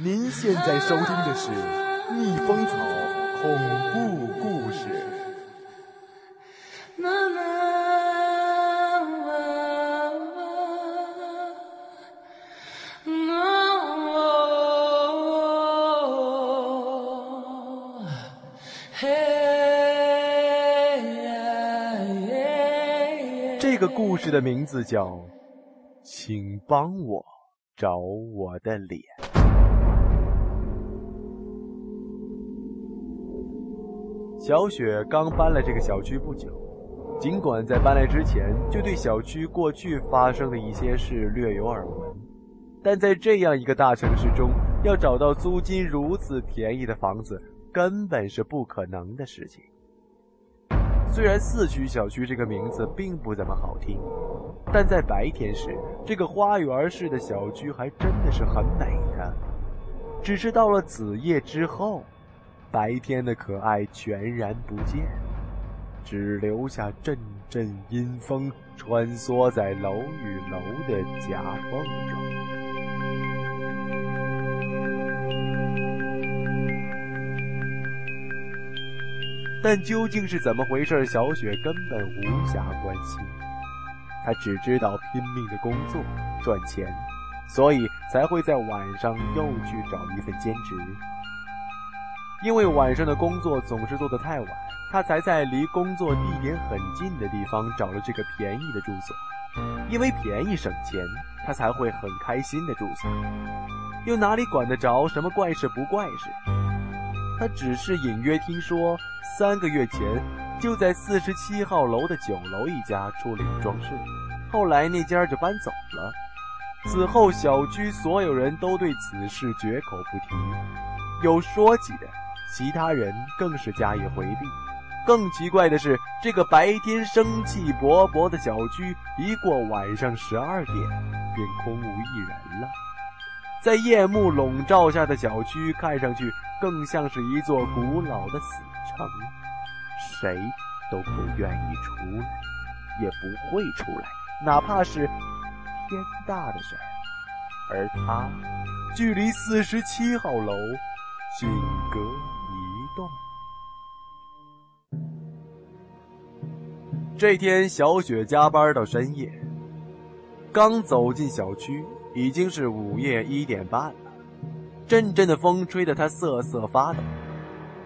您现在收听的是《蜜蜂草恐怖故事》。这个故事的名字叫《请帮我找我的脸》。小雪刚搬来这个小区不久，尽管在搬来之前就对小区过去发生的一些事略有耳闻，但在这样一个大城市中，要找到租金如此便宜的房子，根本是不可能的事情。虽然四区小区这个名字并不怎么好听，但在白天时，这个花园式的小区还真的是很美的。只是到了子夜之后，白天的可爱全然不见，只留下阵阵阴风穿梭在楼与楼的夹缝中。但究竟是怎么回事？小雪根本无暇关心，她只知道拼命的工作赚钱，所以才会在晚上又去找一份兼职。因为晚上的工作总是做得太晚，他才在离工作地点很近的地方找了这个便宜的住所。因为便宜省钱，他才会很开心的住下。又哪里管得着什么怪事不怪事？他只是隐约听说，三个月前就在四十七号楼的九楼一家出了一桩事，后来那家就搬走了。此后，小区所有人都对此事绝口不提，有说起的，其他人更是加以回避。更奇怪的是，这个白天生气勃勃的小区，一过晚上十二点，便空无一人了。在夜幕笼罩下的小区，看上去更像是一座古老的死城，谁都不愿意出来，也不会出来，哪怕是天大的事儿。而他，距离四十七号楼仅隔动。这天，小雪加班到深夜，刚走进小区。已经是午夜一点半了，阵阵的风吹得他瑟瑟发抖，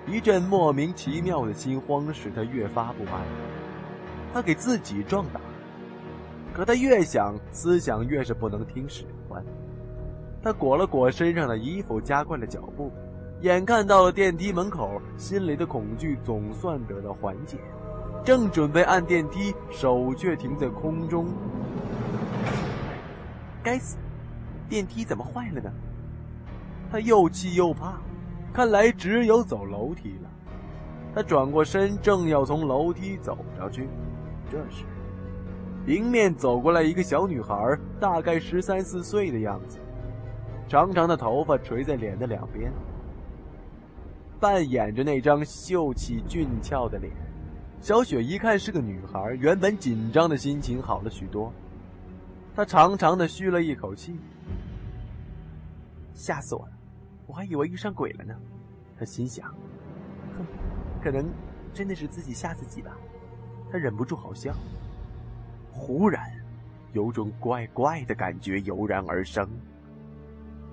一阵莫名其妙的心慌使他越发不安。他给自己壮胆，可他越想，思想越是不能听使唤。他裹了裹身上的衣服，加快了脚步，眼看到了电梯门口，心里的恐惧总算得到缓解。正准备按电梯，手却停在空中。该死！电梯怎么坏了呢？他又气又怕，看来只有走楼梯了。他转过身，正要从楼梯走上去，这时，迎面走过来一个小女孩，大概十三四岁的样子，长长的头发垂在脸的两边，扮演着那张秀气俊俏的脸。小雪一看是个女孩，原本紧张的心情好了许多。她长长的吁了一口气。吓死我了！我还以为遇上鬼了呢。他心想：“哼，可能真的是自己吓自己吧。”他忍不住好笑。忽然，有种怪怪的感觉油然而生。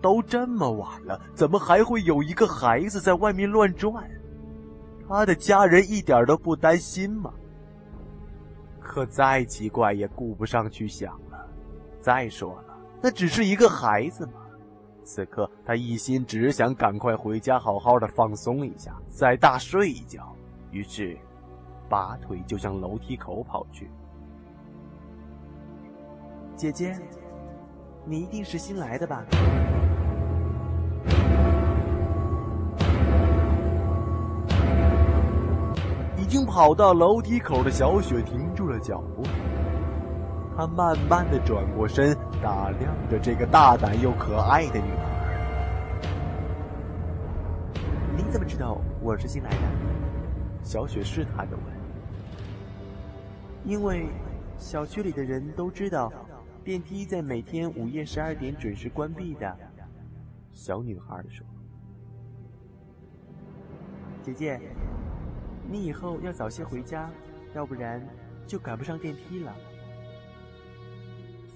都这么晚了，怎么还会有一个孩子在外面乱转？他的家人一点都不担心吗？可再奇怪也顾不上去想了。再说了，那只是一个孩子嘛。此刻，他一心只想赶快回家，好好的放松一下，再大睡一觉。于是，拔腿就向楼梯口跑去。姐姐，你一定是新来的吧？已经跑到楼梯口的？小雪停住了脚步。她慢慢的转过身，打量着这个大胆又可爱的女孩。你怎么知道我是新来的？小雪试探的问。因为小区里的人都知道，电梯在每天午夜十二点准时关闭的。小女孩说：“姐姐，你以后要早些回家，要不然就赶不上电梯了。”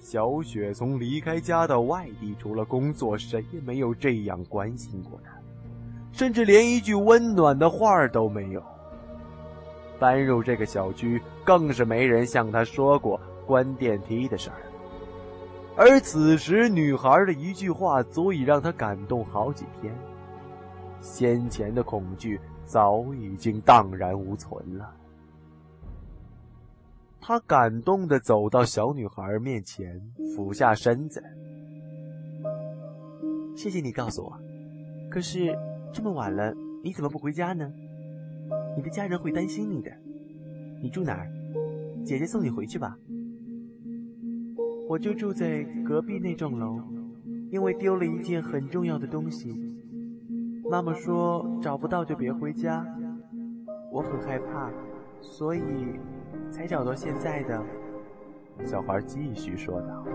小雪从离开家到外地，除了工作，谁也没有这样关心过她，甚至连一句温暖的话都没有。搬入这个小区，更是没人向她说过关电梯的事儿。而此时，女孩的一句话足以让她感动好几天。先前的恐惧早已经荡然无存了。他感动的走到小女孩面前，俯下身子：“谢谢你告诉我。可是这么晚了，你怎么不回家呢？你的家人会担心你的。你住哪儿？姐姐送你回去吧。”我就住在隔壁那幢楼，因为丢了一件很重要的东西。妈妈说找不到就别回家，我很害怕，所以才找到现在的。小孩继续说道：“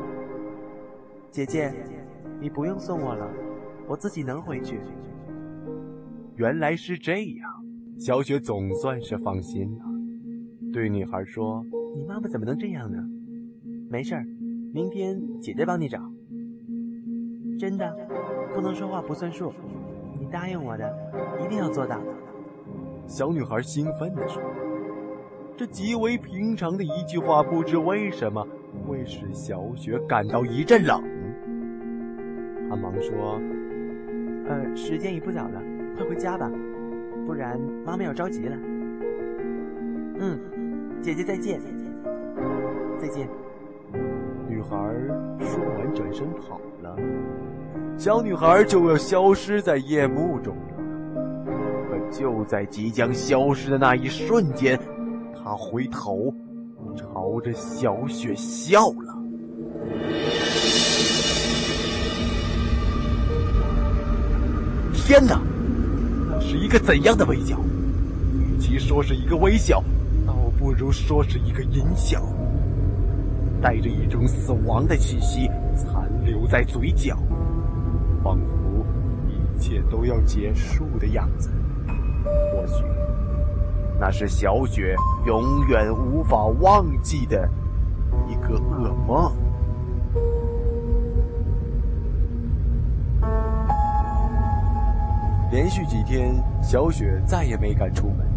姐姐，你不用送我了，我自己能回去。”原来是这样，小雪总算是放心了，对女孩说：“你妈妈怎么能这样呢？没事。”明天姐姐帮你找，真的，不能说话不算数。你答应我的，一定要做到。小女孩兴奋地说：“这极为平常的一句话，不知为什么会使小雪感到一阵冷。”她忙说：“呃，时间已不早了，快回家吧，不然妈妈要着急了。”嗯，姐姐再见，再见。女孩说完，转身跑了。小女孩就要消失在夜幕中了。可就在即将消失的那一瞬间，她回头，朝着小雪笑了。天哪，那是一个怎样的微笑？与其说是一个微笑，倒不如说是一个淫笑。带着一种死亡的气息残留在嘴角，仿佛一切都要结束的样子。或许，那是小雪永远无法忘记的一个噩梦。连续几天，小雪再也没敢出门，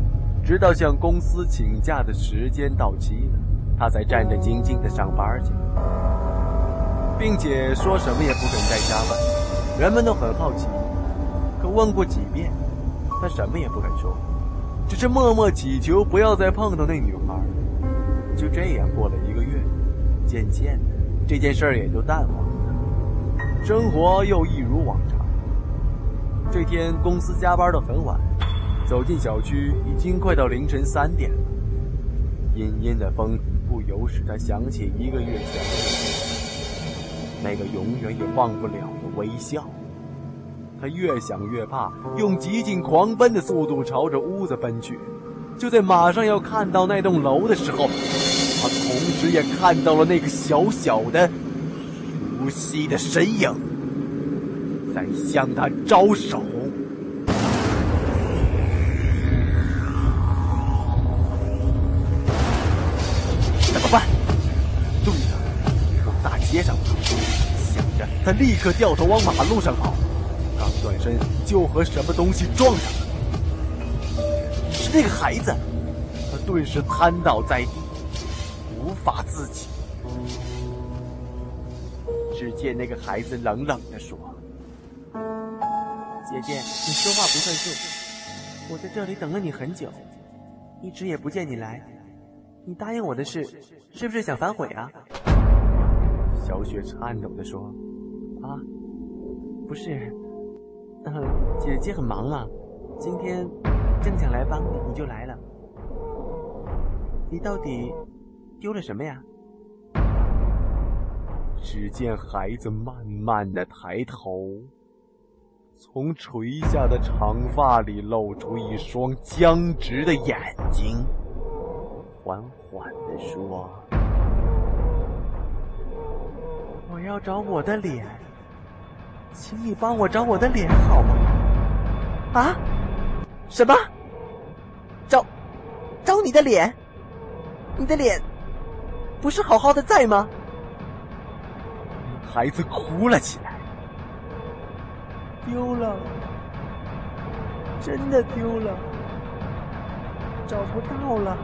直到向公司请假的时间到期了。她才战战兢兢地上班去，并且说什么也不肯再加班。人们都很好奇，可问过几遍，他什么也不肯说，只是默默祈求不要再碰到那女孩。就这样过了一个月，渐渐的，这件事儿也就淡忘了，生活又一如往常。这天公司加班到很晚，走进小区已经快到凌晨三点了，阴阴的风。不由使他想起一个月前那个永远也忘不了的微笑。他越想越怕，用极尽狂奔的速度朝着屋子奔去。就在马上要看到那栋楼的时候，他同时也看到了那个小小的、熟悉的身影，在向他招手。街上跑，想着他立刻掉头往马路上跑，刚转身就和什么东西撞上了，是那个孩子，他顿时瘫倒在地，无法自己。只见那个孩子冷冷地说：“姐姐，你说话不算数，我在这里等了你很久，一直也不见你来，你答应我的事，是不是想反悔啊？”小雪颤抖地说：“，不是，呃，姐姐很忙啊，今天正想来帮你，你就来了。你到底丢了什么呀？”只见孩子慢慢的抬头，从垂下的长发里露出一双僵直的眼睛，缓缓的说。我要找我的脸，请你帮我找我的脸好吗？啊？什么？找找你的脸？你的脸不是好好的在吗？孩子哭了起来。丢了，真的丢了，找不到了。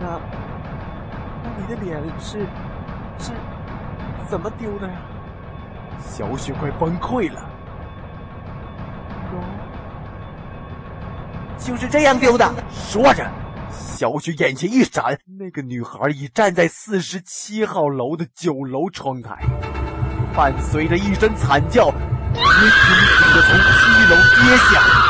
那那的脸是是怎么丢的呀？小雪快崩溃了。有，就是这样丢的。说着。小雪眼前一闪，那个女孩已站在四十七号楼的九楼窗台，伴随着一声惨叫，也挺挺的从七楼跌下。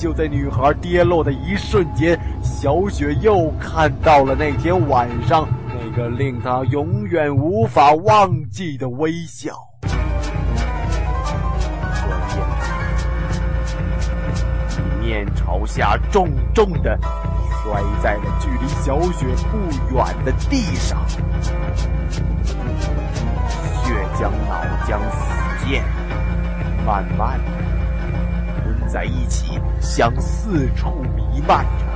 就在女孩跌落的一瞬间，小雪又看到了那天晚上。那个令她永远无法忘记的微笑。面朝下，重重的摔在了距离小雪不远的地上。血浆、脑浆、死溅，慢慢的在一起，向四处弥漫着。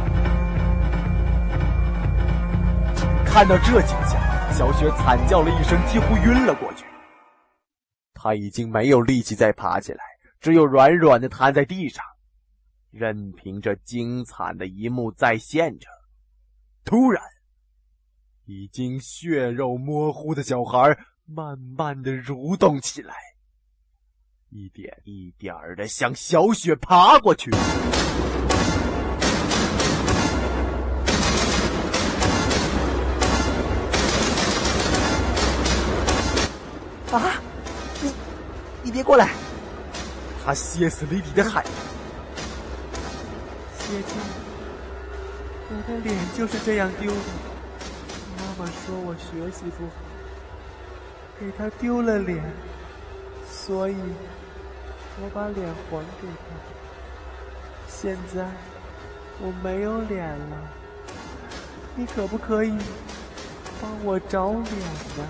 看到这景象，小雪惨叫了一声，几乎晕了过去。她已经没有力气再爬起来，只有软软的瘫在地上，任凭这惊惨的一幕再现着。突然，已经血肉模糊的小孩慢慢的蠕动起来，一点一点的向小雪爬过去。啊！你，你别过来！他歇斯底里的喊：“姐姐，我的脸就是这样丢的。妈妈说我学习不好，给他丢了脸，所以我把脸还给他。现在我没有脸了，你可不可以帮我找脸呢？”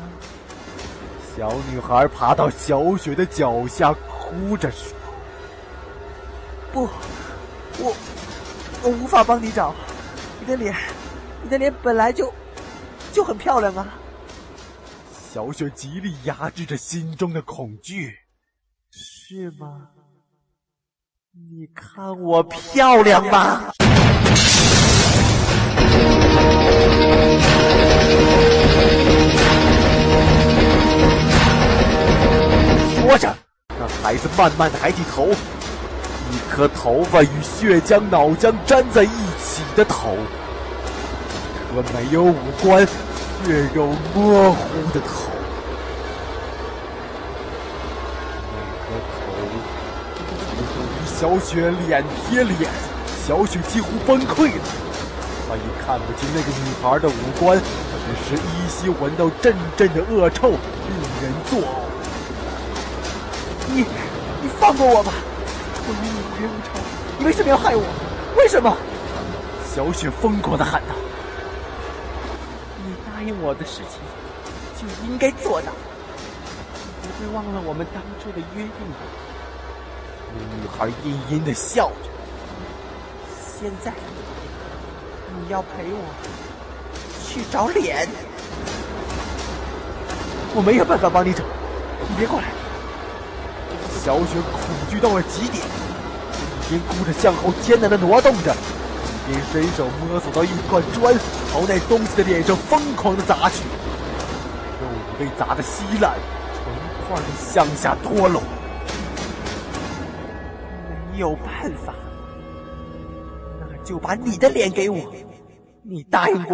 小女孩爬到小雪的脚下，哭着说：“不，我我无法帮你找，你的脸，你的脸本来就就很漂亮啊。”小雪极力压制着心中的恐惧，“是吗？你看我漂亮吗？”说着，那孩子慢慢抬起头，一颗头发与血浆、脑浆粘在一起的头，一颗没有五官、血肉模糊的头。小雪脸贴脸，小雪几乎崩溃了。她已看不清那个女孩的五官，只是依稀闻到阵阵的恶臭，令人作呕。你，你放过我吧！我与你无冤无仇，你为什么要害我？为什么？小雪疯狂的喊道：“你答应我的事情就应该做到，你不会忘了我们当初的约定吧。”女孩阴阴的笑着。现在你要陪我去找脸，我没有办法帮你找，你别过来。小雪恐惧到了极点，一边哭着向后艰难的挪动着，一边伸手摸索到一块砖，朝那东西的脸上疯狂的砸去。肉被砸得稀烂，成块的向下脱落。有办法，那就把你的脸给我，你答应过。